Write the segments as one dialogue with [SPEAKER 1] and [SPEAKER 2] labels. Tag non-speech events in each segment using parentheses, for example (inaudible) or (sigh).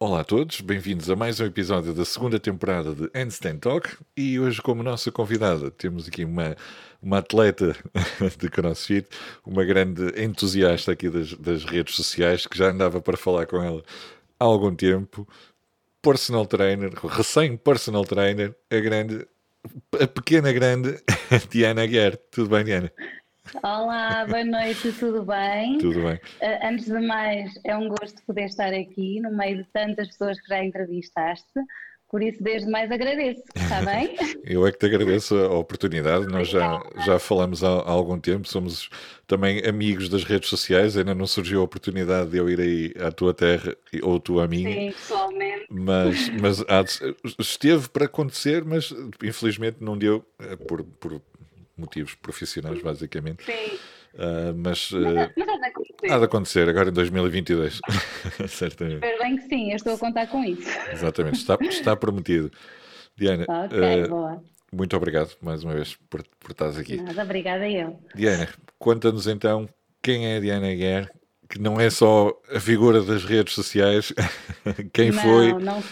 [SPEAKER 1] Olá a todos, bem-vindos a mais um episódio da segunda temporada de Handstand Talk e hoje como nossa convidada temos aqui uma, uma atleta (laughs) de CrossFit, uma grande entusiasta aqui das, das redes sociais que já andava para falar com ela há algum tempo, personal trainer, recém-personal trainer, a grande, a pequena grande (laughs) Diana Guerre. Tudo bem, Diana?
[SPEAKER 2] Olá, boa noite, tudo bem?
[SPEAKER 1] Tudo bem.
[SPEAKER 2] Uh, antes de mais, é um gosto poder estar aqui no meio de tantas pessoas que já entrevistaste. Por isso, desde mais agradeço, está (laughs) bem?
[SPEAKER 1] Eu é que te agradeço a oportunidade. Nós já, já falamos há, há, algum tempo, somos também amigos das redes sociais. Ainda não surgiu a oportunidade de eu ir aí à tua terra ou tu à minha.
[SPEAKER 2] Sim, pessoalmente.
[SPEAKER 1] Mas, mas esteve para acontecer, mas infelizmente não deu eh, por, por motivos profissionais, basicamente.
[SPEAKER 2] Sim.
[SPEAKER 1] Uh,
[SPEAKER 2] mas, uh, mas, mas há, de
[SPEAKER 1] acontecer. há de acontecer agora em 2022. (laughs) (laughs) Certamente.
[SPEAKER 2] Espero bem que sim, eu estou a contar com isso.
[SPEAKER 1] Exatamente, está, está prometido. Diana,
[SPEAKER 2] okay, uh, boa.
[SPEAKER 1] muito obrigado mais uma vez por, por estares aqui.
[SPEAKER 2] Nada, obrigada eu.
[SPEAKER 1] Diana, conta-nos então quem é a Diana Guerre, que não é só a figura das redes sociais, (laughs) quem
[SPEAKER 2] não,
[SPEAKER 1] foi
[SPEAKER 2] não.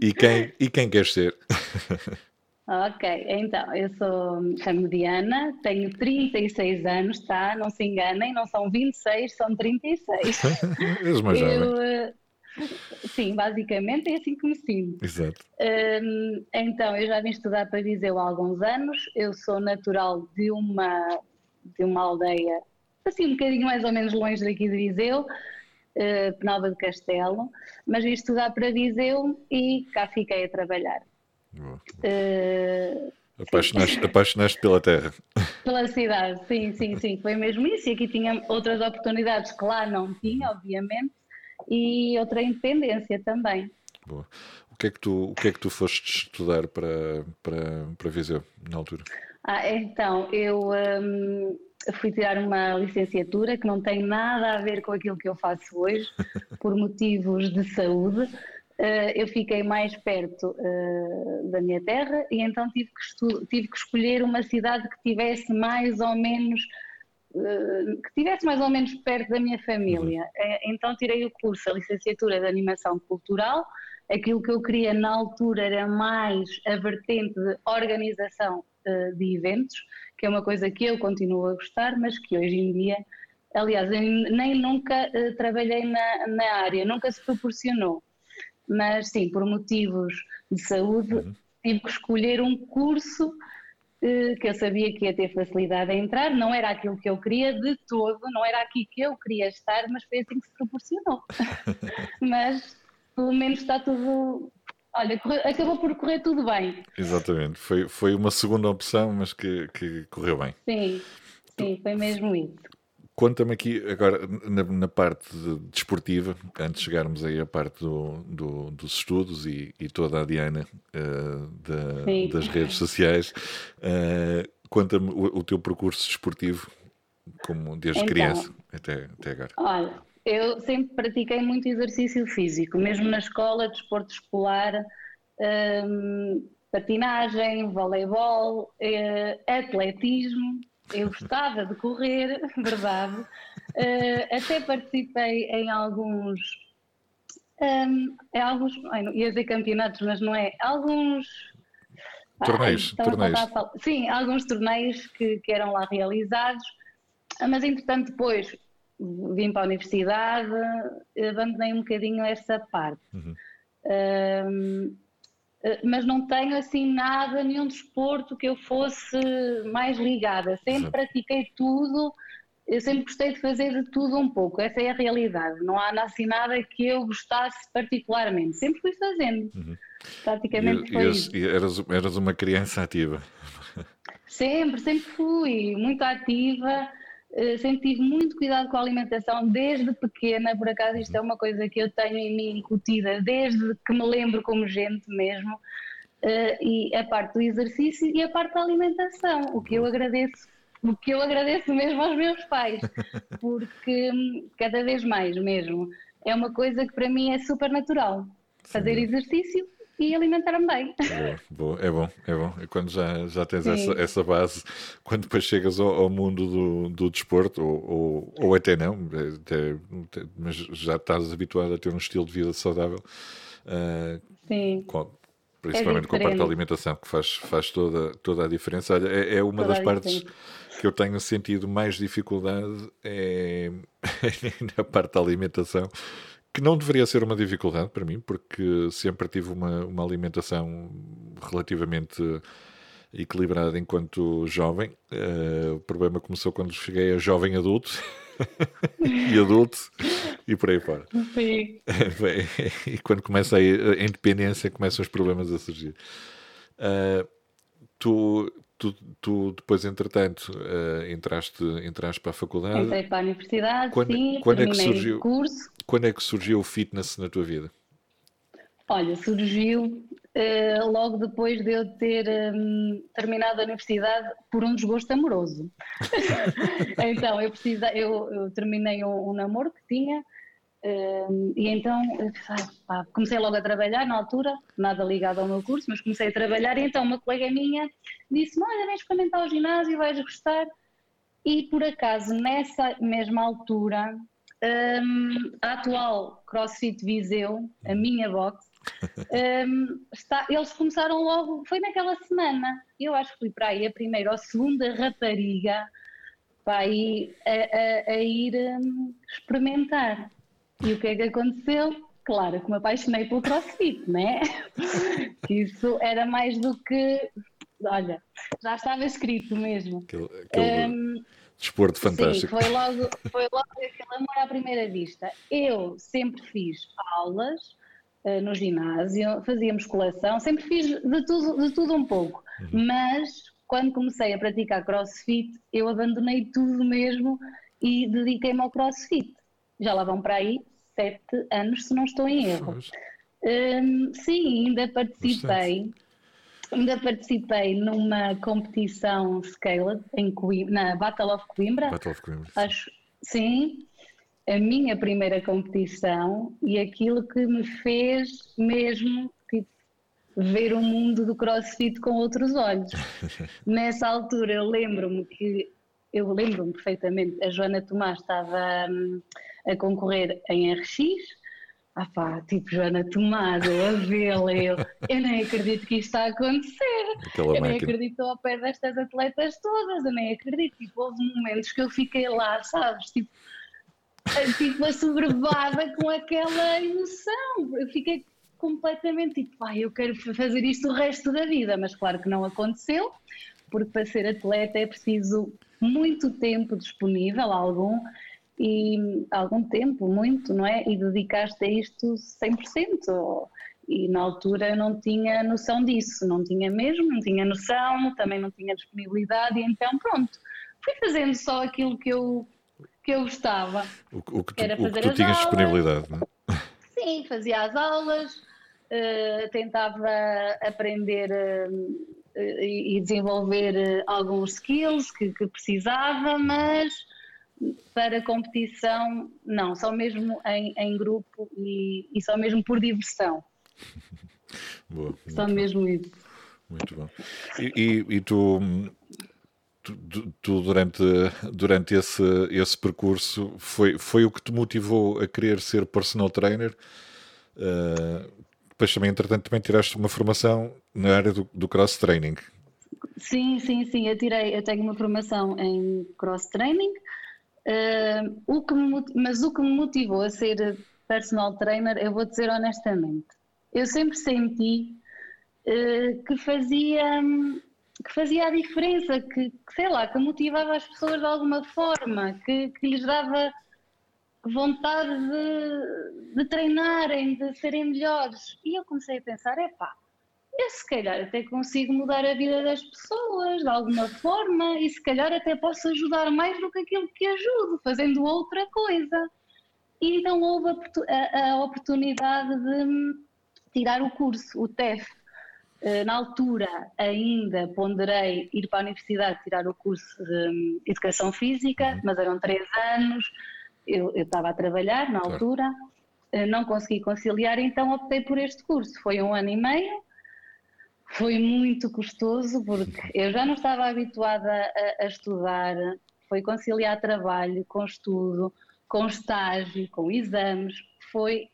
[SPEAKER 1] E, quem, e quem quer ser.
[SPEAKER 2] Ok, então, eu sou, chamo Diana, tenho 36 anos, tá? Não se enganem, não são 26, são 36.
[SPEAKER 1] És mais
[SPEAKER 2] eu, eh, Sim, basicamente é assim que me sinto.
[SPEAKER 1] Exato.
[SPEAKER 2] Um, então, eu já vim estudar para Viseu há alguns anos, eu sou natural de uma, de uma aldeia, assim um bocadinho mais ou menos longe daqui de Viseu, uh, Penalva de Castelo, mas vim estudar para Viseu e cá fiquei a trabalhar.
[SPEAKER 1] Uh, apaixonaste, apaixonaste pela terra.
[SPEAKER 2] Pela cidade, sim, sim, sim. Foi mesmo isso. E aqui tinha outras oportunidades que lá não tinha, obviamente, e outra independência também.
[SPEAKER 1] Boa. O que é que tu, o que é que tu foste estudar para, para, para Viseu na altura?
[SPEAKER 2] Ah, então, eu um, fui tirar uma licenciatura que não tem nada a ver com aquilo que eu faço hoje, (laughs) por motivos de saúde. Uh, eu fiquei mais perto uh, da minha terra e então tive que, tive que, escolher uma cidade que tivesse mais ou menos uh, que tivesse mais ou menos perto da minha família. Uhum. então tirei o curso, a licenciatura de animação cultural. Aquilo que eu queria na altura era mais a vertente de organização de eventos, que é uma coisa que eu continuo a gostar, mas que hoje em dia, aliás, nem nunca trabalhei na, na área, nunca se proporcionou mas sim, por motivos de saúde, uhum. tive que escolher um curso eh, que eu sabia que ia ter facilidade a entrar, não era aquilo que eu queria de todo, não era aqui que eu queria estar, mas foi assim que se proporcionou. (laughs) mas pelo menos está tudo. Olha, acabou por correr tudo bem.
[SPEAKER 1] Exatamente, foi, foi uma segunda opção, mas que, que correu bem.
[SPEAKER 2] Sim, sim, foi mesmo isso.
[SPEAKER 1] Conta-me aqui, agora, na, na parte de, desportiva, antes de chegarmos aí à parte do, do, dos estudos e, e, toda a Diana uh, da, das redes sociais, uh, conta-me o, o, teu percurso desportivo, como desde então, criança até, até agora.
[SPEAKER 2] Olha, eu sempre pratiquei muito exercício físico, mesmo na escola, desporto escolar, um, ehm, patinagem, voleibol, uh, atletismo eu gostava de correr, (laughs) verdade. Uh, até participei em alguns. Um, em alguns. Ai, não, ia dizer campeonatos, mas não é. Alguns.
[SPEAKER 1] Torneios. Ai, torneios.
[SPEAKER 2] sim, alguns torneios que, que eram lá realizados. Mas, entretanto, depois vim para a universidade, abandonei um bocadinho essa parte. Uhum. Um, eh, mas não tenho assim nada, nenhum desporto que eu fosse mais ligada. Sempre pratiquei tudo, eu sempre gostei de fazer de tudo um pouco, essa é a realidade. Não há assim nada que eu gostasse particularmente, sempre fui fazendo. Uhum. Praticamente e, foi e,
[SPEAKER 1] eras, eras uma criança ativa?
[SPEAKER 2] Sempre, sempre fui muito ativa eh, sempre tive muito cuidado com a alimentação desde pequena, por acaso isto é uma coisa que eu tenho em mim incutida desde que me lembro como gente mesmo, uh, e a parte do exercício e a parte da alimentação, o que eu agradeço, o que eu agradeço mesmo aos meus pais, (laughs) porque hum, cada vez mais mesmo. É uma coisa que para mim é super natural, fazer exercício e alimentar-me bem.
[SPEAKER 1] É bom, é bom, é bom. É quando já, já tens essa, essa base, quando depois chegas ao, ao mundo do, do desporto, ou, ou, ou até não, até, mas já estás habituado a ter um estilo de vida saudável. Uh,
[SPEAKER 2] Sim.
[SPEAKER 1] Com, principalmente é com a parte da alimentação, que faz, faz toda, toda a diferença. Olha, é, é uma toda das partes que eu tenho sentido mais dificuldade é (laughs) na parte da alimentação, que não deveria ser uma dificuldade para mim, porque sempre tive uma, uma alimentação relativamente equilibrada enquanto jovem. Uh, o problema começou quando cheguei a jovem adulto (laughs) e adulto e por aí fora.
[SPEAKER 2] Sim. (laughs)
[SPEAKER 1] e quando começa a, independência, começam os problemas a surgir. Uh, tu, tu, tu, depois, entretanto, uh, entraste, entraste para a faculdade.
[SPEAKER 2] Entrei para a universidade,
[SPEAKER 1] quando,
[SPEAKER 2] sim,
[SPEAKER 1] quando é que surgiu,
[SPEAKER 2] curso.
[SPEAKER 1] Quando é que surgiu o fitness na tua vida?
[SPEAKER 2] Olha, surgiu uh, logo depois de eu ter um, terminado a universidade por um desgosto amoroso. (laughs) então, eu, precisa, eu, eu terminei um, um, namoro que tinha uh, e então pá, comecei logo a trabalhar na altura, nada ligado ao meu curso, mas comecei a trabalhar e então uma colega minha disse-me, olha, vem experimentar o ginásio, vais gostar. E por acaso, nessa mesma altura, um, a atual CrossFit Viseu, a minha box, (laughs) um, está, eles começaram logo, foi naquela semana. Eu acho que fui para aí a primeira ou segunda rapariga para aí a, a, a ir um, experimentar. E o que é que aconteceu? Claro que me apaixonei pelo crossfit, né? (laughs) Isso era mais do que. Olha, já estava escrito mesmo.
[SPEAKER 1] Aquele, aquele um, desporto fantástico.
[SPEAKER 2] Sim, foi logo, foi logo aquele amor à primeira vista. Eu sempre fiz aulas uh, no ginásio, fazia musculação, sempre fiz de tudo, de tudo um pouco. Uhum. Mas quando comecei a praticar crossfit, eu abandonei tudo mesmo e dediquei-me ao crossfit. Já lá vão para aí sete anos, se não estou em erro. Um, sim, ainda participei. Ainda participei numa competição Scaled em Coimbra, na Battle of Coimbra.
[SPEAKER 1] Battle of Coimbra.
[SPEAKER 2] Acho, sim, a minha primeira competição e aquilo que me fez mesmo tipo, ver o mundo do crossfit com outros olhos. (laughs) Nessa altura eu lembro-me que eu lembro-me perfeitamente, a Joana Tomás estava hum, a concorrer em RX. Ah pá, tipo Joana Tomás, eu a vê-la, eu, eu nem acredito que isto está a acontecer.
[SPEAKER 1] Aquela
[SPEAKER 2] eu
[SPEAKER 1] máquina.
[SPEAKER 2] nem acredito ao pé destas atletas todas, eu nem acredito. Tipo, houve momentos que eu fiquei lá, sabes? Tipo, tipo assoberbada com aquela emoção. Eu fiquei completamente tipo, pai, eu quero fazer isto o resto da vida, mas claro que não aconteceu, porque para ser atleta é preciso muito tempo disponível, algum, e algum tempo, muito, não é? E dedicaste a isto 100%. E na altura eu não tinha noção disso, não tinha mesmo, não tinha noção, também não tinha disponibilidade, e então pronto, fui fazendo só aquilo que eu, que eu gostava.
[SPEAKER 1] O, o que tu, Era fazer o que tu tinhas aulas. disponibilidade, não é?
[SPEAKER 2] Sim, fazia as aulas, uh, tentava aprender uh, e desenvolver uh, alguns skills que, que precisava, mas para competição, não, só mesmo em, em grupo e, e, só mesmo por diversão. (laughs)
[SPEAKER 1] Boa,
[SPEAKER 2] só mesmo isso.
[SPEAKER 1] Muito bom. E, e, e tu, tu, tu, durante, durante esse, esse percurso, foi, foi o que te motivou a querer ser personal trainer? Uh, depois também, entretanto, também tiraste uma formação na área do, do cross training.
[SPEAKER 2] Sim, sim, sim. Eu tirei, eu tenho uma formação em cross training. Uh, o que me, mas o que me motivou a ser personal trainer, eu vou dizer honestamente, eu sempre senti uh, que fazia que fazia a diferença, que, que, sei lá, que motivava as pessoas de alguma forma, que, que lhes dava vontade de, de treinarem, de serem melhores. E eu comecei a pensar, é pá, eu se calhar até consigo mudar a vida das pessoas de alguma forma e se calhar até posso ajudar mais do que aquilo que ajudo, fazendo outra coisa. E então houve a, a oportunidade de tirar o curso, o TEF. Eh, na altura ainda ponderei ir para a universidade tirar o curso de Educação Física, uhum. mas eram três anos, eu, eu estava a trabalhar na altura eh, não consegui conciliar, então optei por este curso. Foi um ano e meio, foi muito custoso porque eu já não estava habituada a, a estudar, foi conciliar trabalho com estudo, com estágio, com exames, foi,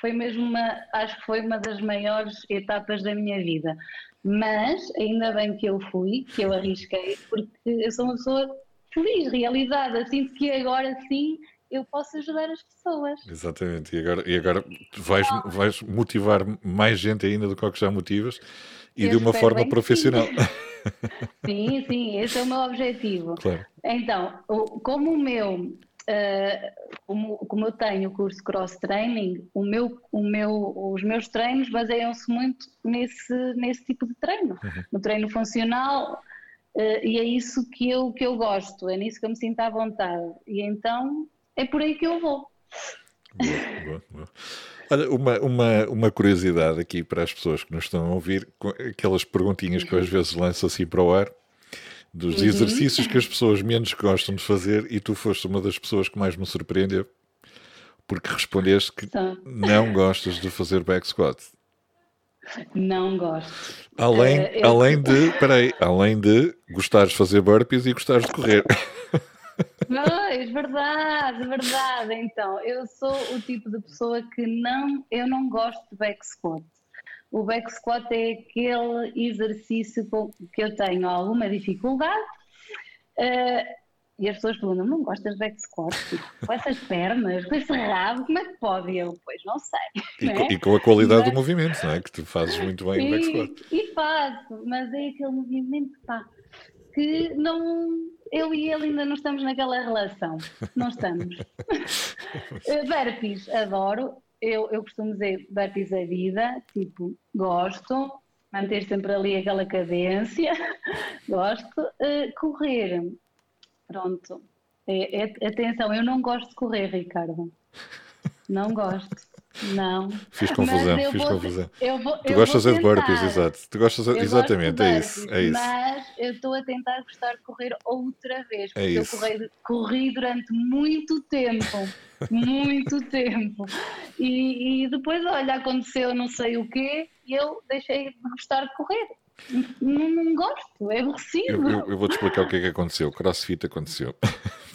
[SPEAKER 2] foi mesmo uma, acho que foi uma das maiores etapas da minha vida. Mas ainda bem que eu fui, que eu arrisquei, porque eu sou uma pessoa feliz, realizada, sinto que agora sim eu posso ajudar as pessoas.
[SPEAKER 1] Exatamente, e agora, e agora vais, vais motivar mais gente ainda do que que já motivas e eu de uma forma profissional.
[SPEAKER 2] Sim. (laughs) sim, sim, esse é o meu objetivo. Claro. Então, como o meu, uh, como, como, eu tenho o curso Cross Training, o meu, o meu, os meus treinos baseiam-se muito nesse, nesse tipo de treino, uhum. no treino funcional, uh, e é isso que eu, que eu gosto, é nisso que eu me sinto à vontade. E então é por aí que eu vou.
[SPEAKER 1] Boa, boa, boa. Olha, uma, uma, uma curiosidade aqui para as pessoas que nos estão a ouvir, aquelas perguntinhas que eu às vezes lanço assim para o ar, dos uhum. exercícios que as pessoas menos gostam de fazer e tu foste uma das pessoas que mais me surpreendeu porque respondeste que não gostas de fazer back squat.
[SPEAKER 2] Não gosto.
[SPEAKER 1] Além, uh, eu... além (laughs) de, peraí, além de gostares de fazer burpees e gostares de correr. (laughs)
[SPEAKER 2] Pois, verdade, verdade. Então, eu sou o tipo de pessoa que não, eu não gosto de back squat. O back squat é aquele exercício que eu tenho alguma dificuldade. Uh, e as pessoas perguntam, não gostas de back squat? Tipo, com essas pernas, com esse rabo, como é que pode? Eu, pois, não sei.
[SPEAKER 1] E, com, é? e com, a qualidade mas... do movimento, não é? Que tu fazes muito bem o back squat.
[SPEAKER 2] E faço, mas é aquele movimento, pá, que não eu e ele ainda não estamos naquela relação. Não estamos. (laughs) burpees, adoro. Eu, eu costumo dizer burpees é vida, tipo, gosto. Manter sempre ali aquela cadência, (laughs) gosto. Uh, correr, pronto. É, é, atenção, eu não gosto de correr, Ricardo. Não gosto. Não.
[SPEAKER 1] Fiz confusão, fiz vou, confusão. Eu vou, tu eu gostas de burpees, exato. Tu gostas de, exatamente, é isso, é isso.
[SPEAKER 2] Mas eu estou a tentar gostar de correr outra vez, é porque é eu corri, corri, durante muito tempo, (laughs) muito tempo. E, e, depois, olha, aconteceu não sei o quê e eu deixei de gostar de correr. Não, não gosto, é aborrecido.
[SPEAKER 1] Eu, eu, eu vou-te explicar o que é que aconteceu. Crossfit aconteceu. (laughs)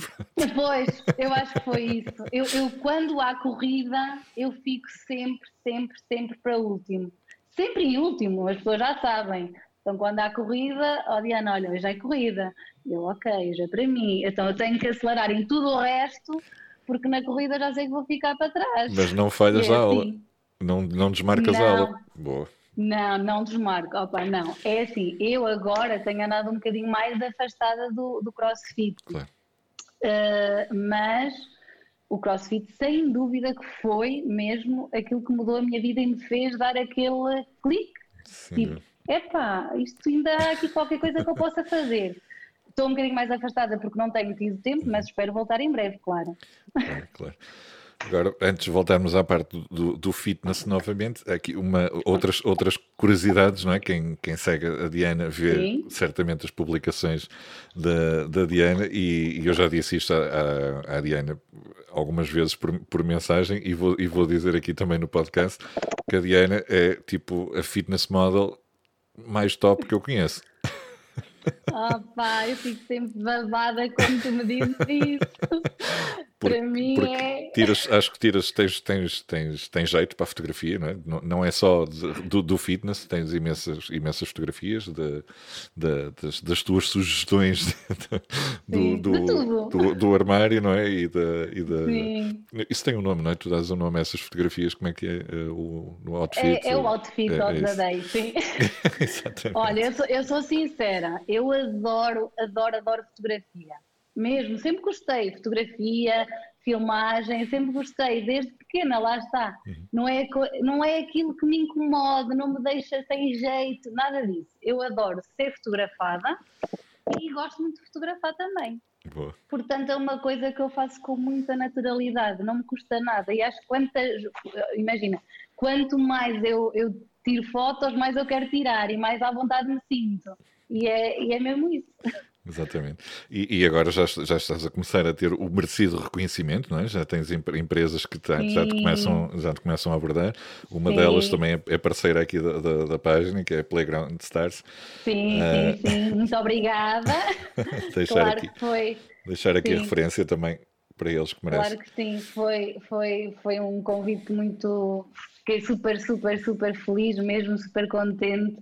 [SPEAKER 2] Pois, eu acho que foi isso. Eu, eu, quando há corrida, eu fico sempre, sempre, sempre para último. Sempre em último, as pessoas já sabem. Então, quando há corrida, ó oh, Diana, olha, hoje é corrida. Eu, ok, hoje é para mim. Então, eu tenho que acelerar em tudo o resto, porque na corrida já sei que vou ficar para trás.
[SPEAKER 1] Mas não falhas é a aula. Assim. Não, não desmarcas não, a aula. Boa.
[SPEAKER 2] Não, não desmarco. Opa, não. É assim, eu agora tenho andado um bocadinho mais afastada do, do crossfit. Claro. Uh, mas o CrossFit, sem dúvida, que foi mesmo aquilo que mudou a minha vida e me fez dar aquele clique. Sim. Tipo, epá, isto ainda há aqui qualquer coisa que eu possa fazer. Estou um bocadinho mais afastada porque não tenho tido tempo, mas espero voltar em breve, claro.
[SPEAKER 1] Claro, claro. Agora, antes de voltarmos à parte do, do fitness novamente, aqui uma, outras, outras curiosidades, não é? Quem, quem segue a Diana vê Sim. certamente as publicações da, da Diana e, e eu já disse isto à, à, Diana algumas vezes por, por mensagem e vou, e vou dizer aqui também no podcast que a Diana é tipo a fitness model mais top que eu conheço.
[SPEAKER 2] Oh (laughs) pá, eu fico sempre babada quando tu me dizes isso. Para mim é.
[SPEAKER 1] Tiras, acho que tiras, tens, tens, tens, tens jeito para a fotografia, não é? Não, não é só de, do, do, fitness, tens imensas, imensas fotografias de, de das, das, tuas sugestões do, do, do, do, armário, não é? E da, e da, sim. Isso tem um nome, não é? Tu dás um nome a essas fotografias, como é que é? é o, no outfit?
[SPEAKER 2] É, é o outfit é, the day, sim. (laughs) Exatamente. Olha, eu sou, eu sou sincera, eu adoro, adoro, adoro fotografia mesmo, sempre gostei, fotografia, filmagem, sempre gostei, desde pequena, lá está. Uhum. Não, é, não é aquilo que me incomoda, não me deixa sem jeito, nada disso. Eu adoro ser fotografada e gosto muito de fotografar também. Boa. Portanto, é uma coisa que eu faço com muita naturalidade, não me custa nada. E acho que quantas, imagina, quanto mais eu, eu tiro fotos, mais eu quero tirar e mais à vontade me sinto. E é, e é mesmo isso. (laughs)
[SPEAKER 1] Exatamente. E, e, agora já, já estás a começar a ter o merecido reconhecimento, não é? Já tens empresas que já, já, te, começam, já te começam a abordar. Uma Sim. delas também é, é parceira aqui da, da, da, página, que é Playground Stars.
[SPEAKER 2] Sim, uh... sim, sim. Muito obrigada. (laughs)
[SPEAKER 1] deixar claro aqui, que foi. Deixar aqui sim. a referência também para eles que merecem.
[SPEAKER 2] Claro que sim, foi, foi, foi um convite muito. Fiquei super, super, super feliz, mesmo super contente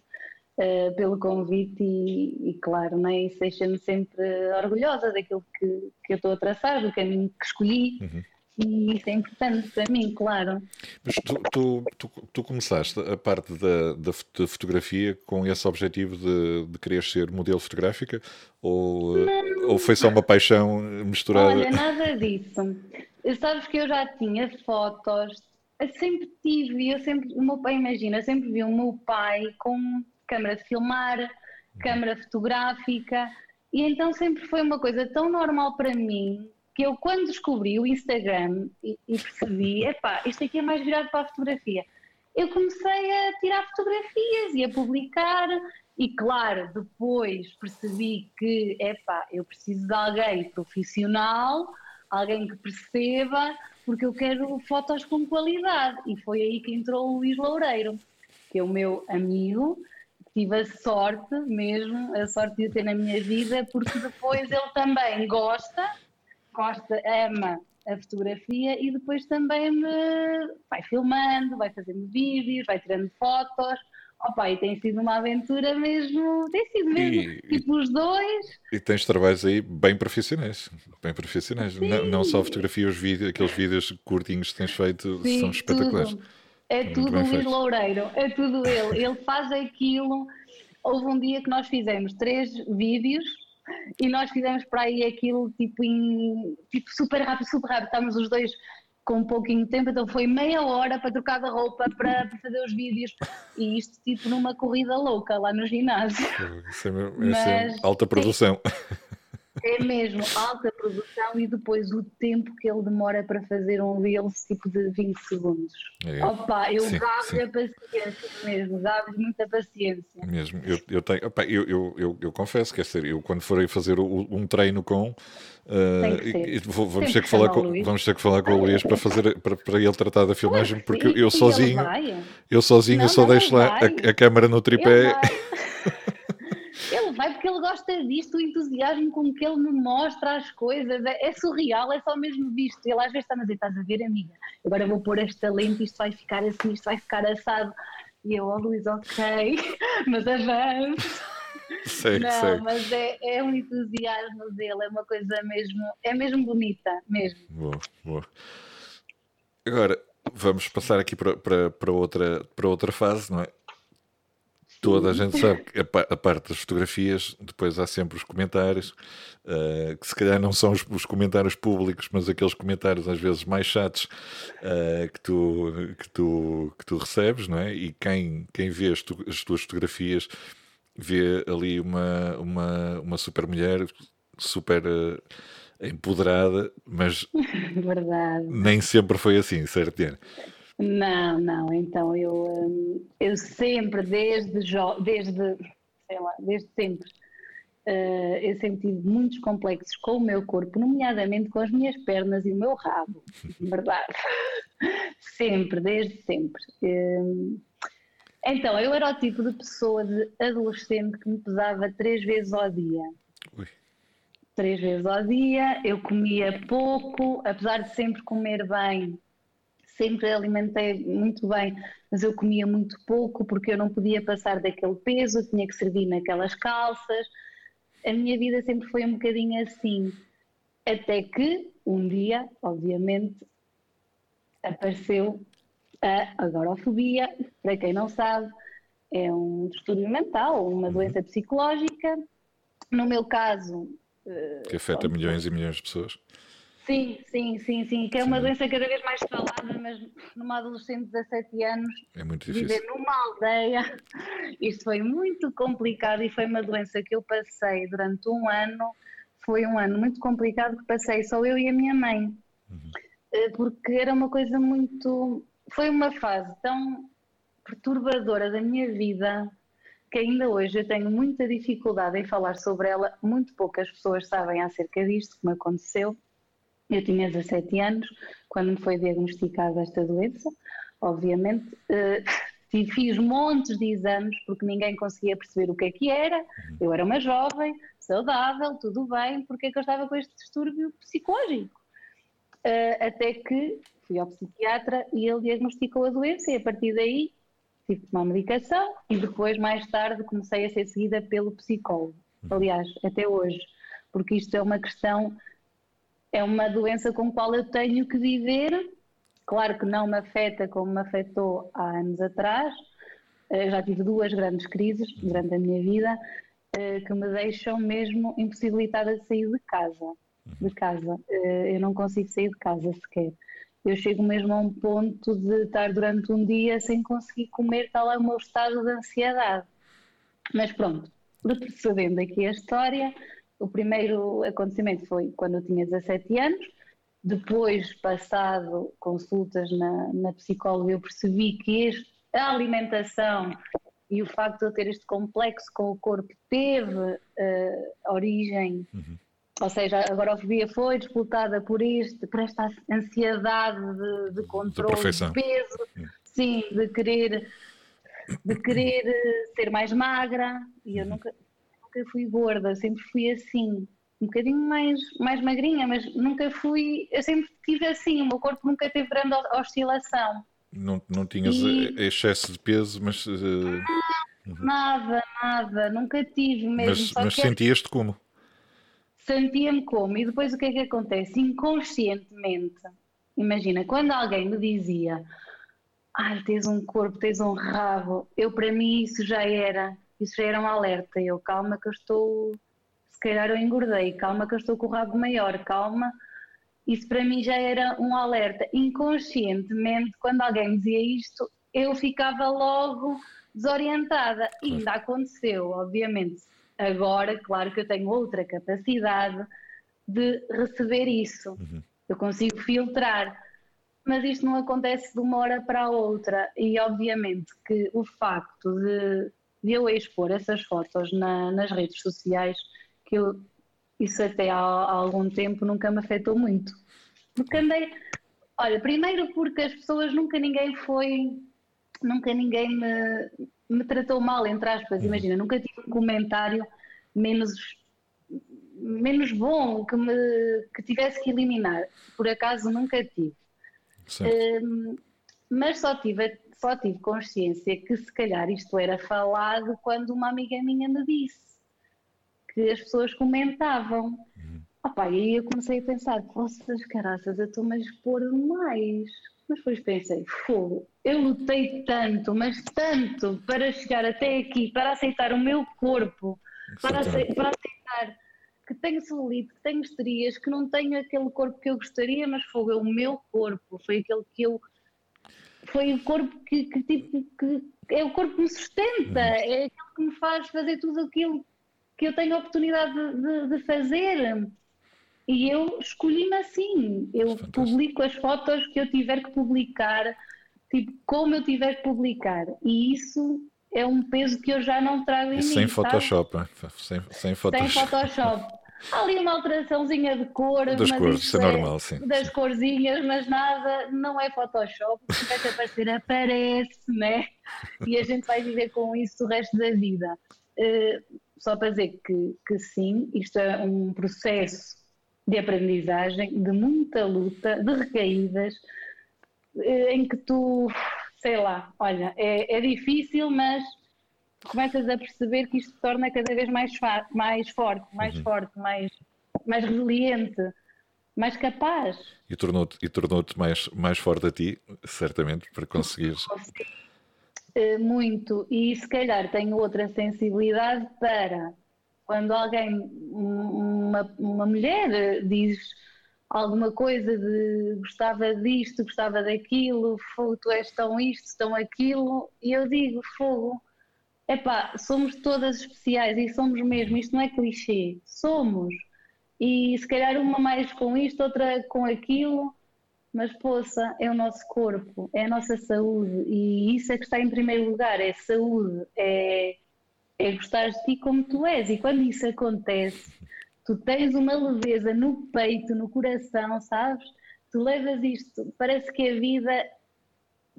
[SPEAKER 2] uh, pelo convite e, e claro, né, isso deixa-me sempre orgulhosa daquilo que, que eu estou a traçar, do caminho que escolhi. Uhum. E isso é importante para mim, claro.
[SPEAKER 1] Mas tu, tu, tu, tu começaste a parte da, da, da, fotografia com esse objetivo de, de querer ser modelo fotográfica? Ou, ou foi só uma paixão misturada?
[SPEAKER 2] Olha, nada disso. Sabes que eu já tinha fotos, eu sempre tive, eu sempre, o meu pai, imagina, eu sempre vi o meu pai com câmara de filmar, câmara fotográfica, e então sempre foi uma coisa tão normal para mim que eu quando descobri o Instagram e, e percebi, (laughs) epá, isto aqui é mais virado para a fotografia, eu comecei a tirar fotografias e a publicar. E claro, depois percebi que, epá, eu preciso de alguém profissional, alguém que perceba, porque eu quero fotos com qualidade. E foi aí que entrou o Luís Loureiro, que é o meu amigo, tive a sorte mesmo, a sorte de o ter na minha vida, porque depois ele também gosta, gosta, ama a fotografia e depois também me vai filmando, vai fazendo vídeos, vai tirando fotos. Opa, e tem sido uma aventura mesmo, tem sido mesmo, e, tipo os dois.
[SPEAKER 1] E tens trabalhos aí bem profissionais, bem profissionais. Não, não, só fotografia, os vídeos, aqueles vídeos curtinhos que tens feito Sim, são espetaculares.
[SPEAKER 2] Tudo. É tudo o Luís Loureiro, é tudo ele. (laughs) Ele faz aquilo. Houve um dia que nós fizemos três vídeos e nós fizemos para aí aquilo tipo, em, tipo super rápido, super rápido. Estávamos os dois com um pouquinho de tempo, então foi meia hora para trocar de roupa, para, para fazer os vídeos e isto tipo numa corrida louca lá no ginásio.
[SPEAKER 1] Isso é, mesmo, isso é alta produção.
[SPEAKER 2] É mesmo, alta produção e depois o tempo que ele demora para fazer um Reels tipo de 20 segundos. É. Opa, eu dava-lhe a paciência mesmo, dava-lhe muita paciência.
[SPEAKER 1] Mesmo, eu, eu tenho, opa, eu, eu, eu, eu, confesso, quer dizer, eu quando forei fazer um treino com. Uh, vamos, ter que falar com, vamos ter que falar com o Luís para, fazer, para, para ele tratar da filmagem, porque eu sozinho, eu sozinho não, só deixo lá a, a câmera no tripé.
[SPEAKER 2] Vai porque ele gosta disto, o entusiasmo com que ele me mostra as coisas. É, é surreal, é só mesmo visto. Ele às vezes está a dizer: estás a ver, amiga? Agora vou pôr esta lente, isto vai ficar assim, isto vai ficar assado. E eu, oh Luís, ok, (laughs) mas avanço. (laughs)
[SPEAKER 1] Sei,
[SPEAKER 2] não,
[SPEAKER 1] sei.
[SPEAKER 2] mas é, é um entusiasmo dele, é uma coisa mesmo, é mesmo bonita, mesmo.
[SPEAKER 1] Boa, boa. Agora, vamos passar aqui para, para, para, outra, para outra fase, não é? Toda a gente sabe que a, parte das fotografias, depois há sempre os comentários, uh, que se calhar não são os, os, comentários públicos, mas aqueles comentários às vezes mais chatos uh, que, tu, que, tu, que tu recebes, não é? E quem, quem vê as, tu, as tuas fotografias vê ali uma, uma, uma super mulher, super uh, empoderada, mas (laughs)
[SPEAKER 2] Verdade.
[SPEAKER 1] nem sempre foi assim, certo, Diana?
[SPEAKER 2] Não, não, então eu, hum, eu sempre, desde, desde, sei lá, desde sempre, uh, eu sempre tive muitos complexos com o meu corpo, nomeadamente com as minhas pernas e o meu rabo, (laughs) verdade. sempre, desde sempre. Um, então, eu era o tipo de pessoa de adolescente que me pesava três vezes ao dia. Ui. Três vezes ao dia, eu comia pouco, apesar de sempre comer bem, sempre alimentei muito bem, mas eu comia muito pouco porque eu não podia passar daquele peso, tinha que servir naquelas calças. A minha vida sempre foi um bocadinho assim. Até que um dia, obviamente, apareceu a agorafobia. Para quem não sabe, é um distúrbio mental, uma uhum. doença psicológica. No meu caso.
[SPEAKER 1] Que afeta milhões e milhões de pessoas.
[SPEAKER 2] Sim, sim, sim, sim, que é uma sim. doença cada vez mais falada, mas numa adolescente de 17 anos,
[SPEAKER 1] é muito difícil.
[SPEAKER 2] viver numa aldeia, (laughs) isto foi muito complicado e foi uma doença que eu passei durante um ano, foi um ano muito complicado que passei só eu e a minha mãe, uhum. Eh, porque era uma coisa muito, foi uma fase tão perturbadora da minha vida, que ainda hoje eu tenho muita dificuldade em falar sobre ela, muito poucas pessoas sabem acerca disto, me aconteceu. Eu tinha 17 anos quando me foi diagnosticada esta doença, obviamente. (laughs) Uh, fiz montes de exames porque ninguém conseguia perceber o que é que era. Eu era uma jovem, saudável, tudo bem, porque é que eu estava com este distúrbio psicológico? Uh, até que fui ao psiquiatra e ele diagnosticou a doença e a partir daí tive que tomar medicação e depois, mais tarde, comecei a ser seguida pelo psicólogo. Aliás, até hoje, porque isto é uma questão, é uma doença com a qual eu tenho que viver. Claro que não me afeta como me afetou há anos atrás. Eu eh, já tive duas grandes crises durante a minha vida eh, que me deixam mesmo impossibilitada de sair de casa. De casa. Eh, eu não consigo sair de casa sequer eu chego mesmo a um ponto de estar durante um dia sem conseguir comer, tal é o meu estado de ansiedade. Mas pronto, retrocedendo aqui a história, o primeiro acontecimento foi quando eu tinha 17 anos, depois, passado consultas na, na psicóloga, eu percebi que este, a alimentação e o facto de eu ter este complexo com o corpo teve uh, origem. Uhum. Ou seja, a agorafobia foi disputada por isto, por esta ansiedade de, de controle de, de peso, sim, de querer, de querer ser mais magra. E eu nunca, nunca fui gorda, sempre fui assim, um bocadinho mais, mais magrinha, mas nunca fui, eu sempre tive assim, o meu corpo nunca teve grande oscilação.
[SPEAKER 1] Não, não tinhas e... excesso de peso, mas. Uh...
[SPEAKER 2] Nada, nada, nunca tive mesmo.
[SPEAKER 1] Mas, mas sentias-te como?
[SPEAKER 2] sentia-me como, e depois o que é que acontece? Inconscientemente, imagina, quando alguém me dizia, ai, tens um corpo, tens um rabo, eu para mim isso já era, isso já era um alerta, eu, calma que eu estou, se calhar eu engordei, calma que eu estou com o rabo maior, calma, isso para mim já era um alerta. Inconscientemente, quando alguém me dizia isto, eu ficava logo desorientada. E ainda aconteceu, obviamente, Agora, claro que eu tenho outra capacidade de receber isso. Uhum. Eu consigo filtrar. Mas isto não acontece de uma hora para a outra. E, obviamente, que o facto de, de eu expor essas fotos na, nas redes sociais, que eu, isso até há, há algum tempo nunca me afetou muito. Porque andei. Olha, primeiro porque as pessoas nunca ninguém foi. Nunca ninguém me, me tratou mal, entre aspas. Uhum. Imagina, nunca tive um comentário menos, menos bom que, me, que tivesse que eliminar. Por acaso nunca tive. Um, mas só tive, só tive consciência que se calhar isto era falado quando uma amiga minha me disse que as pessoas comentavam. Uhum. Opa, e aí eu comecei a pensar, vossas caraças, eu estou-me a expor demais. Mas depois pensei, fogo, eu lutei tanto, mas tanto para chegar até aqui, para aceitar o meu corpo, para, aceitar, para aceitar que tenho celulite, que tenho estrias, que não tenho aquele corpo que eu gostaria, mas foi o meu corpo, foi aquele que eu. Foi o corpo que, que, tipo, que é o corpo que me sustenta, uhum. é aquele que me faz fazer tudo aquilo que eu tenho a oportunidade de, de, de fazer. E eu escolhi-me assim. Eu Fantástico. publico as fotos que eu tiver que publicar, tipo, como eu tiver que publicar. E isso é um peso que eu já não trago em e mim.
[SPEAKER 1] Sem Photoshop, sem, sem Photoshop.
[SPEAKER 2] Sem Photoshop. Há ali uma alteraçãozinha de cor,
[SPEAKER 1] das cores, isso é, é normal, sim.
[SPEAKER 2] Das sim. corzinhas, mas nada, não é Photoshop. Se vai aparecer, aparece, né? E a gente vai viver com isso o resto da vida. Uh, só para dizer que, que sim, isto é um processo de aprendizagem, de muita luta, de recaídas, uh, em que tu sei lá, olha, é, é difícil, mas começas a perceber que isto se torna cada vez mais, mais forte, mais uhum. forte, mais, mais resiliente, mais capaz.
[SPEAKER 1] E tornou-te e tornou mais, mais forte a ti, certamente, para conseguires. (laughs)
[SPEAKER 2] Eh, muito, e se calhar tenho outra sensibilidade para quando alguém, uma, uma mulher, diz alguma coisa de gostava disto, gostava daquilo, fogo, tu és tão isto, tão aquilo, e eu digo, fogo, epá, somos todas especiais e somos mesmo, isto não é clichê, somos. E se calhar uma mais com isto, outra com aquilo, mas poça, é o nosso corpo, é a nossa saúde e isso é que está em primeiro lugar, é saúde, é, é gostar de ti como tu és. E quando isso acontece, tu tens uma leveza no peito, no coração, sabes? Tu levas isto, parece que a vida,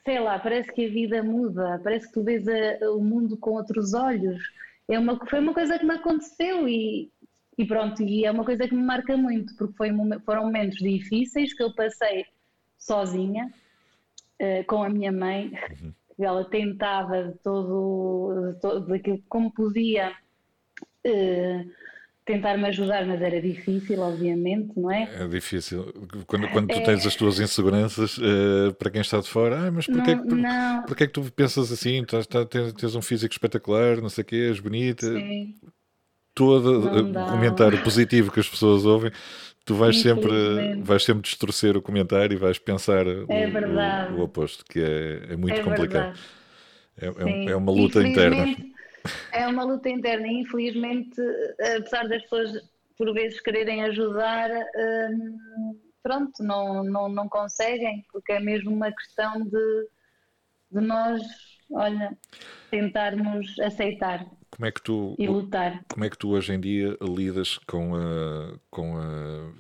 [SPEAKER 2] sei lá, parece que a vida muda, parece que tu vês a, o mundo com outros olhos. É uma, foi uma coisa que me aconteceu e, e pronto, e é uma coisa que me marca muito, porque foi, foram momentos difíceis que eu passei sozinha, uh, com a minha mãe. Uhum (laughs) ela tentava de todo, de todo aquilo como podia uh, tentar-me ajudar, mas era difícil, obviamente, não é?
[SPEAKER 1] É difícil. Quando, quando tu é... tens as tuas inseguranças, uh, para quem está de fora, ah, mas porquê, não, por, não. porquê é que tu pensas assim? Tens, tens um físico espetacular, não sei o quê, és bonita. Sim. Todo o comentário positivo que as pessoas ouvem tu vais sempre, vais sempre distorcer o comentário e vais pensar é o, o, o, oposto, que é, é muito é complicado. É, é, é, uma luta interna.
[SPEAKER 2] É uma luta interna e infelizmente, apesar das pessoas por vezes quererem ajudar, hum, pronto, não, não, não conseguem, porque é mesmo uma questão de, de nós, olha, tentarmos aceitar.
[SPEAKER 1] Como é que tu
[SPEAKER 2] e lutar.
[SPEAKER 1] Como é que tu hoje em dia lidas com a, com a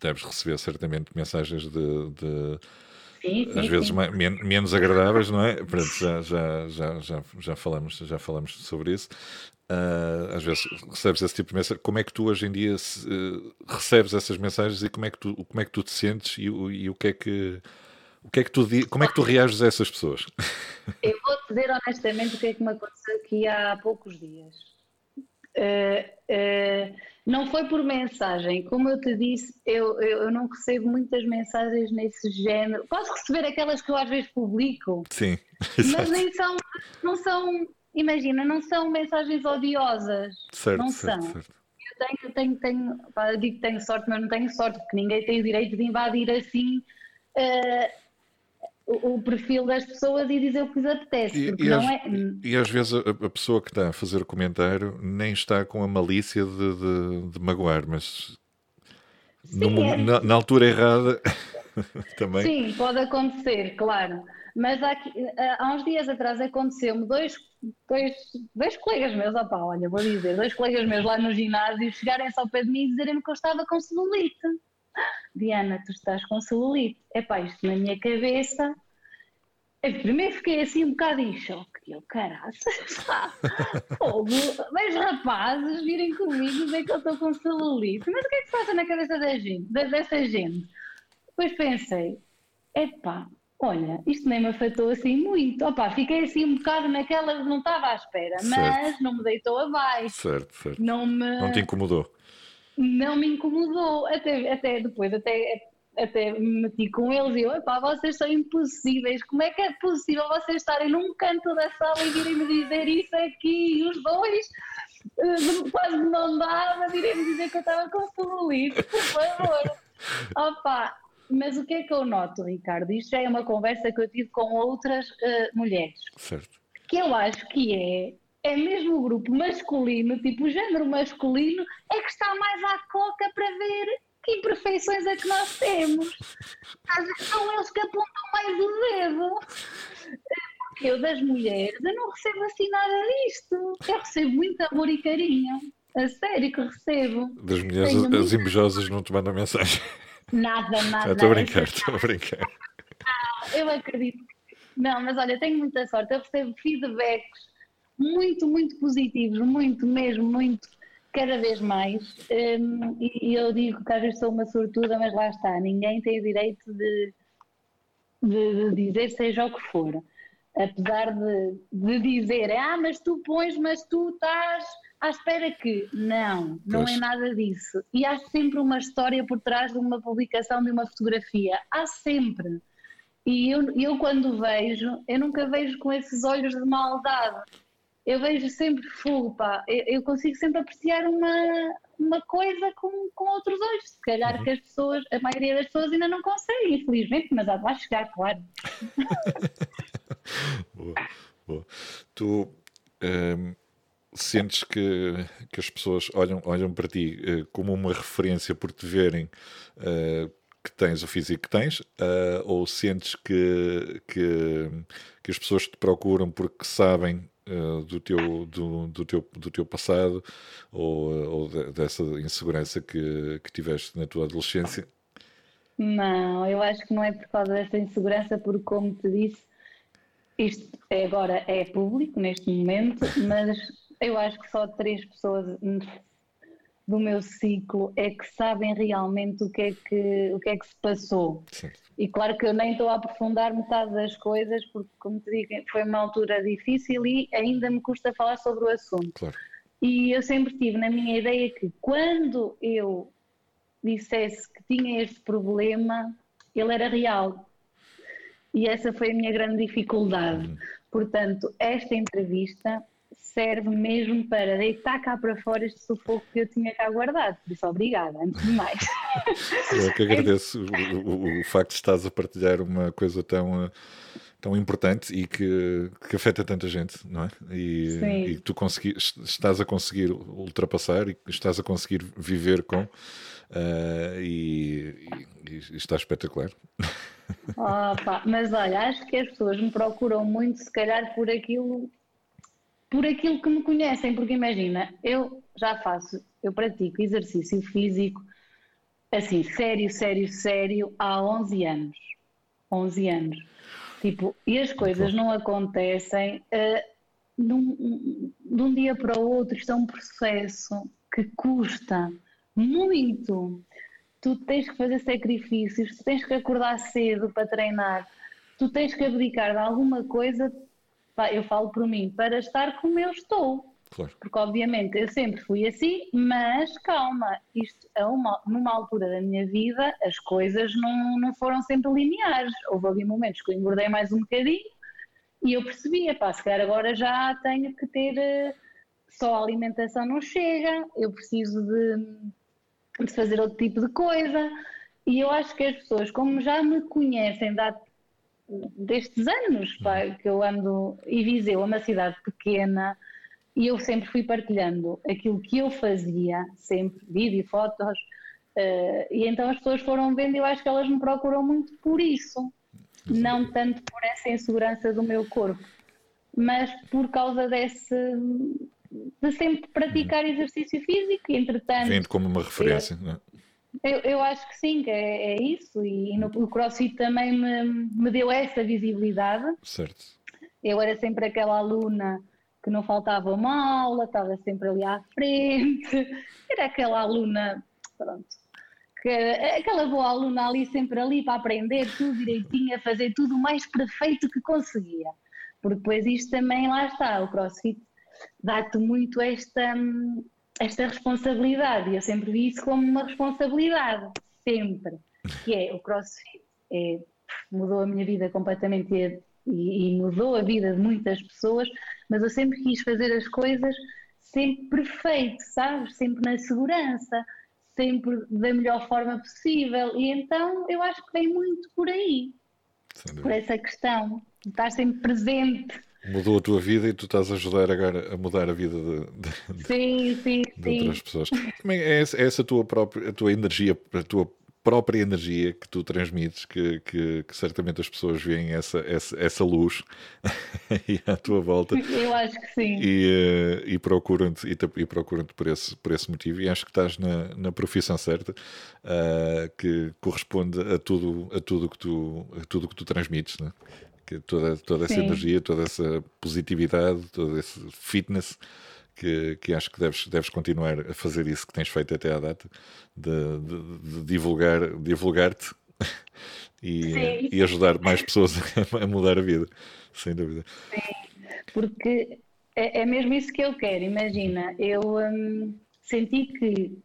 [SPEAKER 1] deves receber certamente mensagens de, de
[SPEAKER 2] sim, sim,
[SPEAKER 1] às vezes mais, men menos agradáveis, não é? Pronto, já, já, já, já, já, falamos, já falamos sobre isso. Uh, às vezes recebes esse tipo de mensagem. Como é que tu hoje em dia se, uh, recebes essas mensagens e como é que tu, como é que tu te sentes e, e o que é que o que é que tu, como é que tu reages a essas pessoas?
[SPEAKER 2] Eu vou dizer honestamente o que é que me aconteceu aqui há poucos dias. Uh, uh, não foi por mensagem, como eu te disse, eu, eu, eu, não recebo muitas mensagens nesse género. Posso receber aquelas que eu às vezes publico,
[SPEAKER 1] Sim, (laughs)
[SPEAKER 2] mas nem são, não são, imagina, não são mensagens odiosas.
[SPEAKER 1] Certo,
[SPEAKER 2] não
[SPEAKER 1] certo,
[SPEAKER 2] são.
[SPEAKER 1] Certo.
[SPEAKER 2] Eu tenho, tenho, tenho, pá, digo que tenho sorte, mas não tenho sorte, porque ninguém tem o direito de invadir assim. Uh, o, perfil das pessoas e dizer o que lhes apetece. E, e, às, é...
[SPEAKER 1] e às vezes a, a, pessoa que está a fazer o comentário nem está com a malícia de, de, de magoar, mas Sim, no, é... na, na, altura errada (laughs) também.
[SPEAKER 2] Sim, pode acontecer, claro. Mas há, há uns dias atrás aconteceu-me dois, dois, dois colegas meus, opa, olha, vou dizer, dois colegas meus lá no ginásio chegarem só ao pé de mim e dizerem-me que eu estava com celulite. Diana, tu estás com celulite. É pá, isto na minha cabeça. Eu primeiro fiquei assim um bocado em choque. Eu, caraças, fogo, mas rapazes virem comigo dizer que eu estou com celulite. Mas o que é que se passa na cabeça da gente, dessa gente? Depois pensei, epá, olha, isto nem me afetou assim muito. Opa, fiquei assim um bocado naquela, não estava à espera, certo. mas não me deitou abaixo.
[SPEAKER 1] Certo, certo.
[SPEAKER 2] Não me...
[SPEAKER 1] Não te incomodou?
[SPEAKER 2] Não me incomodou, até, até depois, até, até me meti com eles e eu, pá, vocês são impossíveis, como é que é possível vocês estarem num canto da sala e virem-me dizer isso aqui, os dois, uh, quase me não dava, virem-me dizer que eu estava com celulite, por favor. (laughs) Opa, mas o que é que eu noto, Ricardo? Isto já é uma conversa que eu tive com outras uh, mulheres.
[SPEAKER 1] Certo.
[SPEAKER 2] Que eu acho que é é mesmo o grupo masculino, tipo o género masculino, é que está mais à coca para ver que imperfeições é que nós temos. São eles que apontam mais o dedo. Porque eu, das mulheres, eu não recebo assim nada disto. Eu recebo muito amor e carinho. A sério que recebo.
[SPEAKER 1] Das mulheres, Tenho as invejosas não te mandam mensagem.
[SPEAKER 2] Nada, (laughs) nada.
[SPEAKER 1] Estou a brincar, estou a brincar.
[SPEAKER 2] Não, eu acredito. Não, mas olha, tenho muita sorte. Eu recebo feedbacks muito, muito positivos, muito mesmo, muito, cada vez mais. Um, e eu digo que às vezes sou uma sortuda, mas lá está, ninguém tem o direito de, de, de dizer seja o que for. Apesar de, de dizer, ah, mas tu pões, mas tu estás à espera que. Não, não pois. é nada disso. E há sempre uma história por trás de uma publicação de uma fotografia. Há sempre. E eu, eu quando vejo, eu nunca vejo com esses olhos de maldade eu vejo sempre fogo, pá. Eu, eu, consigo sempre apreciar uma, uma coisa com, com outros olhos. Se calhar uhum. que as pessoas, a maioria das pessoas ainda não consegue, infelizmente, mas há de lá chegar, claro. (laughs)
[SPEAKER 1] boa, boa. Tu um, sentes que, que as pessoas olham, olham para ti uh, como uma referência por te verem uh, que tens o físico que tens, uh, ou sentes que, que, que as pessoas te procuram porque sabem uh, do, teu, do, do, teu, do teu passado ou, ou de, dessa insegurança que, que tiveste na tua adolescência?
[SPEAKER 2] Não, eu acho que não é por causa dessa insegurança, porque, como te disse, isto é agora é público neste momento, (laughs) mas eu acho que só três pessoas do meu ciclo é que sabem realmente o que é que, o que, é que se passou. Sim. E claro que eu nem estou a aprofundar metade das coisas, porque, como te digo, foi uma altura difícil e ainda me custa falar sobre o assunto. Claro. E eu sempre tive na minha ideia que quando eu dissesse que tinha este problema, ele era real. E essa foi a minha grande dificuldade. Uhum. Portanto, esta entrevista serve mesmo para deitar cá para fora este sufoco que eu tinha cá guardado. Por isso, obrigada, antes de mais. (laughs)
[SPEAKER 1] Eu é que agradeço o, o, o, facto de estás a partilhar uma coisa tão, tão importante e que, que afeta tanta gente, não é? E, e tu consegui, estás a conseguir ultrapassar e estás a conseguir viver com. Uh, e, e, e está espetacular. (laughs)
[SPEAKER 2] Opa, mas olha, acho que as pessoas me procuram muito, se calhar, por aquilo por aquilo que me conhecem, porque imagina, eu já faço, eu pratico exercício físico assim, sério, sério, sério, há 11 anos. 11 anos. Tipo, e as coisas não acontecem uh, num, de um dia para o outro, isto é um processo que custa muito. Tu tens que fazer sacrifícios, tu tens que acordar cedo para treinar, tu tens que abdicar de alguma coisa eu falo por mim, para estar como eu estou. Claro. Porque obviamente eu sempre fui assim, mas calma, isto é uma, numa altura da minha vida as coisas não, não foram sempre lineares. Houve ali momentos que eu engordei mais um bocadinho e eu percebia, pá, se calhar agora já tenho que ter eh, só a alimentação não chega, eu preciso de, de fazer outro tipo de coisa. E eu acho que as pessoas, como já me conhecem de há destes anos pá, uhum. que eu ando. E Viseu é uma cidade pequena e eu sempre fui partilhando aquilo que eu fazia, sempre, vídeo, fotos. Uh, e então as pessoas foram vendo e eu acho que elas me procuram muito por isso. Não tanto por essa insegurança do meu corpo, mas por causa desse. de sempre praticar uhum. exercício físico. Entretanto.
[SPEAKER 1] Vendo como uma referência, eu, não é?
[SPEAKER 2] Eu, eu, acho que sim, que é, é isso, e, no, o CrossFit também me, me deu essa visibilidade.
[SPEAKER 1] Certo.
[SPEAKER 2] Eu era sempre aquela aluna que não faltava uma aula, estava sempre ali à frente, (laughs) era aquela aluna, pronto, que, aquela boa aluna ali, sempre ali para aprender tudo direitinho, a fazer tudo o mais perfeito que conseguia. Porque depois isto também lá está, o CrossFit dá-te muito esta esta responsabilidade. E eu sempre vi isso como uma responsabilidade, sempre. Que é o crossfit. É, mudou a minha vida completamente e, e, mudou a vida de muitas pessoas, mas eu sempre quis fazer as coisas sempre perfeito, sabes? Sempre na segurança, sempre da melhor forma possível. E então eu acho que vem muito por aí, por essa questão, de estar sempre presente
[SPEAKER 1] mudou a tua vida e tu estás a ajudar agora a mudar a vida de,
[SPEAKER 2] de, sim, sim,
[SPEAKER 1] de outras sim. pessoas. Também é essa, é essa a tua própria a tua energia, a tua própria energia que tu transmites, que, que, que certamente as pessoas veem essa, essa, essa luz (laughs) à tua volta.
[SPEAKER 2] Eu acho que sim.
[SPEAKER 1] E, e procuram-te e, e procuram por, esse, por esse motivo. E acho que estás na, na profissão certa, uh, que corresponde a tudo, a tudo que tu, a tudo que tu transmites. Né? Que toda, toda essa Sim. energia, toda essa positividade, todo esse fitness que, que acho que deves, deves continuar a fazer isso que tens feito até à data, de, de, de divulgar, divulgar-te (laughs) e, e, ajudar mais pessoas (laughs) a, mudar a vida, sem dúvida.
[SPEAKER 2] Sim, porque é, é mesmo isso que eu quero. Imagina, eu hum, senti que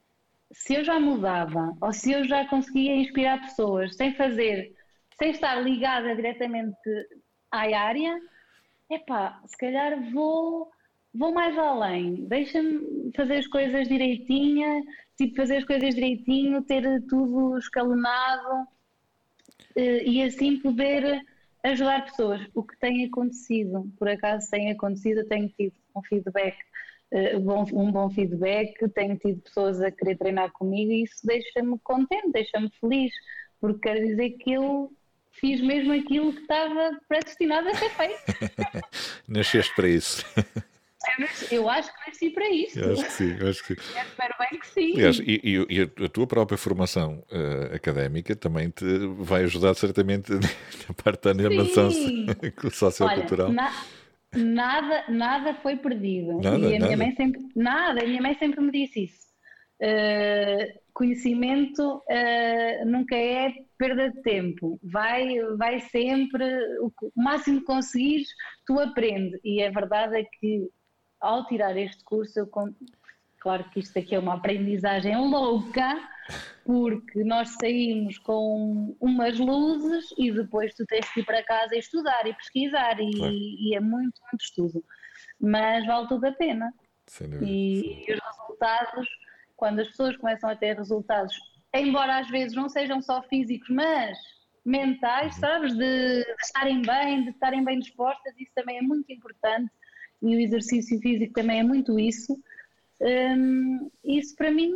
[SPEAKER 2] se eu já mudava ou se eu já conseguia inspirar pessoas sem fazer sem estar ligada diretamente à área, epá, se calhar vou, vou mais além, deixa-me fazer as coisas direitinha, tipo fazer as coisas direitinho, ter tudo escalonado eh, e assim poder ajudar pessoas. O que tem acontecido, por acaso tem acontecido, tenho tido um feedback, eh, um bom feedback, tenho tido pessoas a querer treinar comigo e isso deixa-me contente, deixa-me feliz, porque quer dizer que eu fiz mesmo aquilo que estava predestinado a ser feito. (laughs)
[SPEAKER 1] Nasceste para isso.
[SPEAKER 2] Eu acho que nasci para isso.
[SPEAKER 1] Eu acho que sim, eu acho que
[SPEAKER 2] sim. Espero bem que sim.
[SPEAKER 1] Aliás, e, e, e, a tua própria formação uh, académica também te vai ajudar certamente (laughs) na parte da animação (laughs) sociocultural. Olha,
[SPEAKER 2] na, nada, nada foi perdido.
[SPEAKER 1] Nada,
[SPEAKER 2] e a
[SPEAKER 1] nada.
[SPEAKER 2] minha mãe sempre, nada, a minha mãe sempre me disse isso. Uh, conhecimento uh, nunca é perda de tempo, vai, vai sempre, o, o máximo que conseguires, tu aprendes. E a verdade é que ao tirar este curso, eu, claro que isto aqui é uma aprendizagem louca, porque nós saímos com umas luzes e depois tu tens que ir para casa e estudar e pesquisar e, claro. e é muito, muito estudo. Mas vale tudo a pena. E, e os resultados, quando as pessoas começam a ter resultados, embora às vezes não sejam só físicos, mas mentais, uhum. sabes? De, de estarem bem, de estarem bem dispostas, isso também é muito importante e o exercício físico também é muito isso. Um, isso para mim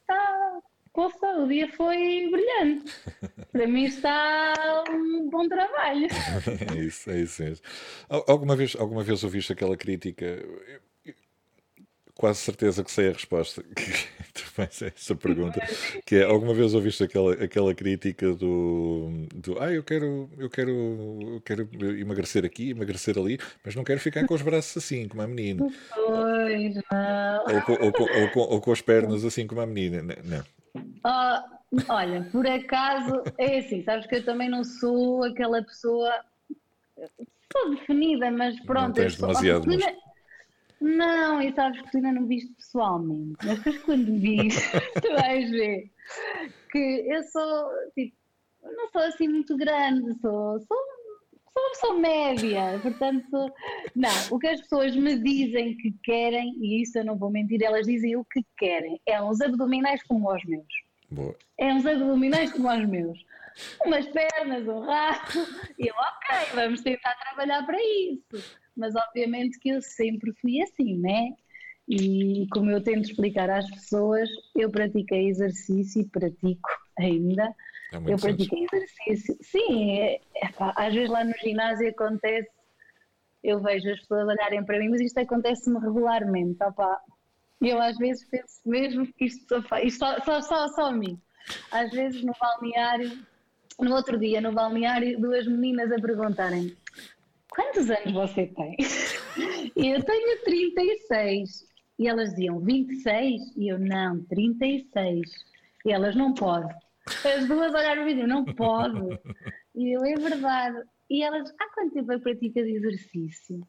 [SPEAKER 2] está. Poxa, o dia foi brilhante. (laughs) Para mim está um bom trabalho. (laughs)
[SPEAKER 1] é isso, é isso mesmo. Alguma vez, alguma vez ouviste aquela crítica? Quase certeza que sei a resposta (laughs) que tu fazes essa pergunta, que é alguma vez ouviste aquela, aquela crítica do, do ah, eu quero, eu quero, eu quero emagrecer aqui, emagrecer ali, mas não quero ficar com os braços assim, como a menina.
[SPEAKER 2] Pois, não.
[SPEAKER 1] Ou com, ou, com, ou, ou com as pernas assim como a menina. Não.
[SPEAKER 2] Oh, olha, por acaso é assim, sabes que eu também não sou aquela pessoa sou definida, mas pronto. Não
[SPEAKER 1] tens demasiado. Sou,
[SPEAKER 2] não, e sabes que tu ainda não viste pessoalmente, mas depois quando viste, (laughs) tu vais ver que eu sou, tipo, não sou assim muito grande, sou, sou, sou uma pessoa média, portanto, não, o que as pessoas me dizem que querem, e isso eu não vou mentir, elas dizem o que querem, é uns abdominais como os meus.
[SPEAKER 1] Boa.
[SPEAKER 2] É uns abdominais como os meus. Umas pernas, um rato, e eu, ok, vamos tentar trabalhar para isso mas obviamente que eu sempre fui assim, né? E como eu tento explicar às pessoas, eu pratiquei exercício e pratico ainda.
[SPEAKER 1] É
[SPEAKER 2] eu pratiquei exercício. Sim, é, é, pá, às vezes lá no ginásio acontece, eu vejo as pessoas olharem para mim, mas isto acontece-me regularmente. Opá. Eu às vezes penso mesmo que isto só, isto só, só, só, só a mim. Às vezes no balneário, no outro dia no balneário, duas meninas a perguntarem quantos anos você tem? E (laughs) eu tenho 36. E elas diziam 26? E eu, não, 36. E elas, não pode. As duas olharam e não pode. E eu, é verdade. E elas, há quanto tempo é pratica de exercício?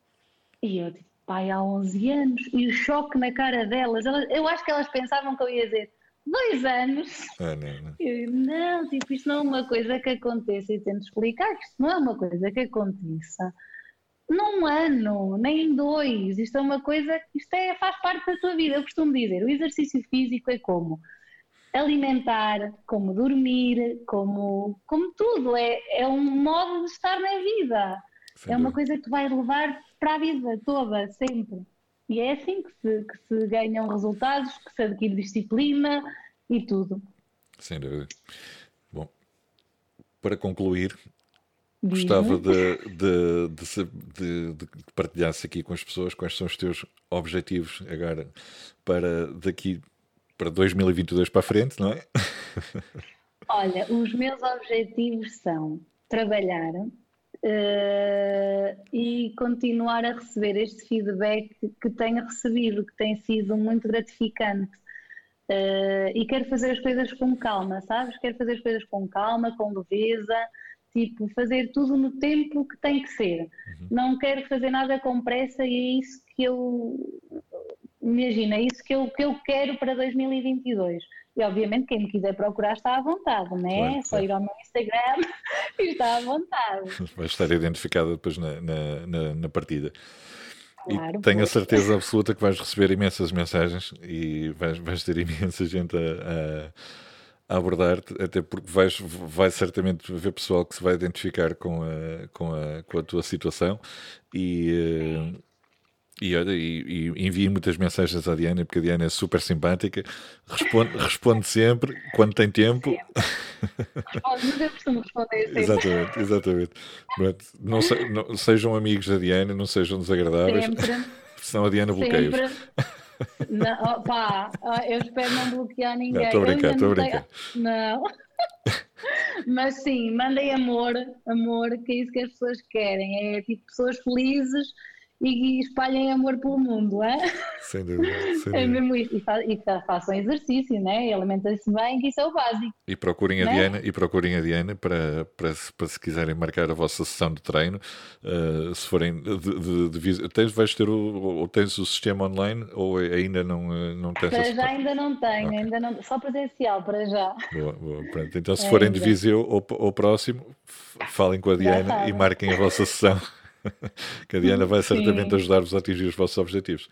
[SPEAKER 2] E eu, tipo, pai, há 11 anos. E o choque na cara delas, elas, eu acho que elas pensavam que eu ia dizer, dois anos.
[SPEAKER 1] Ah, não, não.
[SPEAKER 2] Eu, não, tipo, isto não é uma coisa que aconteça. E tento explicar que isto não é uma coisa que aconteça num ano, nem em dois. Isto é uma coisa, isto é, faz parte da tua vida. Eu costumo dizer, o exercício físico é como alimentar, como dormir, como, como tudo. É, é um modo de estar na vida. Sem é uma coisa que tu vais levar para a vida toda, sempre. E é assim que se, que se ganham resultados, que se adquire disciplina e tudo.
[SPEAKER 1] Sem dúvida. Bom, para concluir, Gostava de, de, de, de, partilhasse aqui com as pessoas quais são os teus objetivos agora para daqui para 2022 para a frente, não é? (laughs)
[SPEAKER 2] Olha, os meus objetivos são trabalhar uh, e continuar a receber este feedback que tenho recebido, que tem sido muito gratificante. Uh, e quero fazer as coisas com calma, sabes? Quero fazer as coisas com calma, com leveza Tipo, fazer tudo no tempo que tem que ser. Uhum. Não quero fazer nada com pressa e é isso que eu. Imagina, é isso que eu, que eu quero para 2022. E obviamente quem me quiser procurar está à vontade, né? Claro, Só ir ao meu Instagram (laughs) e está à vontade. (laughs)
[SPEAKER 1] Vai estar identificada depois na, na, na, na partida. Claro, e tenho a certeza (laughs) absoluta que vais receber imensas mensagens e vais, vais ter imensa gente a, a a abordar-te, até porque vais, vai certamente haver pessoal que se vai identificar com a, com a, com a tua situação e, uh, E, e, e envie muitas mensagens à Diana, porque a Diana é super simpática, responde, (laughs) responde sempre, quando tem tempo.
[SPEAKER 2] Responde, eu costumo responder sempre.
[SPEAKER 1] Exatamente, exatamente. Pronto, não, se, não, sejam amigos da Diana, não sejam desagradáveis,
[SPEAKER 2] Sempre. (laughs)
[SPEAKER 1] senão a Diana bloqueia-vos. (laughs)
[SPEAKER 2] Não, oh, pá, ah, eu espero não bloquear ninguém.
[SPEAKER 1] estou a brincar, estou a
[SPEAKER 2] tenho-
[SPEAKER 1] brincar.
[SPEAKER 2] Não. (laughs) Mas sim, mandem amor, amor, que é isso que as pessoas querem. É tipo pessoas felizes e, espalhem amor pelo mundo, é?
[SPEAKER 1] Sem dúvida, sem (laughs)
[SPEAKER 2] É mesmo isso. E, fa- e fa- façam exercício, né? E alimentem-se bem, que isso é o básico.
[SPEAKER 1] E procurem a
[SPEAKER 2] Né?
[SPEAKER 1] Diana, e procurem a Diana para, para, se- para se quiserem marcar a vossa sessão de treino, eh, se forem de, de, de vis- tens, vais ter o, ou tens o sistema online ou ainda não, eh, não tens
[SPEAKER 2] Para já ainda não tenho,
[SPEAKER 1] Ok.
[SPEAKER 2] ainda não, só presencial para já.
[SPEAKER 1] Boa, boa, pronto. Então, se forem de
[SPEAKER 2] Ainda.
[SPEAKER 1] Viseu ou, ou próximo, falem com a Diana e marquem a vossa sessão, (laughs) (laughs) que a Diana vai certamente ajudar-vos a atingir os vossos objetivos.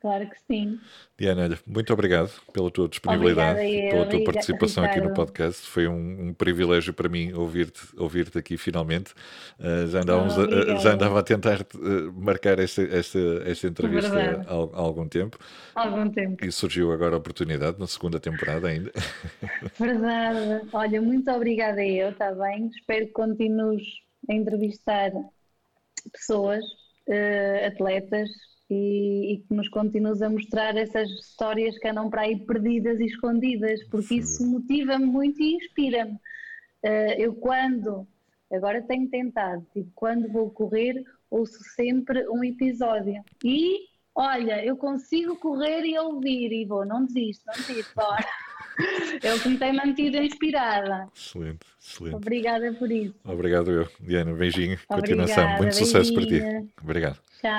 [SPEAKER 2] Claro que sim.
[SPEAKER 1] Diana, olha, muito obrigado pela tua disponibilidade,
[SPEAKER 2] eu,
[SPEAKER 1] pela tua participação aqui no
[SPEAKER 2] Ricardo.
[SPEAKER 1] podcast. Foi um, um privilégio para mim ouvir-te ouvir aqui finalmente. Uh, já, andávamos a- a-
[SPEAKER 2] obrigada.
[SPEAKER 1] já andava a tentar uh, marcar esta, esta, esta entrevista há, al- há algum tempo
[SPEAKER 2] Há algum tempo.
[SPEAKER 1] e surgiu agora a oportunidade na segunda temporada ainda. (laughs)
[SPEAKER 2] Verdade. Olha, muito obrigada eu, está bem? Espero que continues a entrevistar pessoas, eh, atletas, e, e que nos continues a mostrar essas histórias que andam para aí perdidas e escondidas, porque isso motiva-me muito e inspira-me. Eh, eu quando, agora tenho tentado, tipo, quando vou correr, ouço sempre um episódio. E, olha, eu consigo correr e ouvir, e vou, não desisto, não desisto, bora. (laughs) O que me tem mantido inspirada.
[SPEAKER 1] Excelente, excelente.
[SPEAKER 2] Obrigada por isso.
[SPEAKER 1] Obrigado eu. Diana, beijinho, continuação.
[SPEAKER 2] Obrigada,
[SPEAKER 1] Muito sucesso para ti.
[SPEAKER 2] beijinho.
[SPEAKER 1] Obrigado.
[SPEAKER 2] Tchau.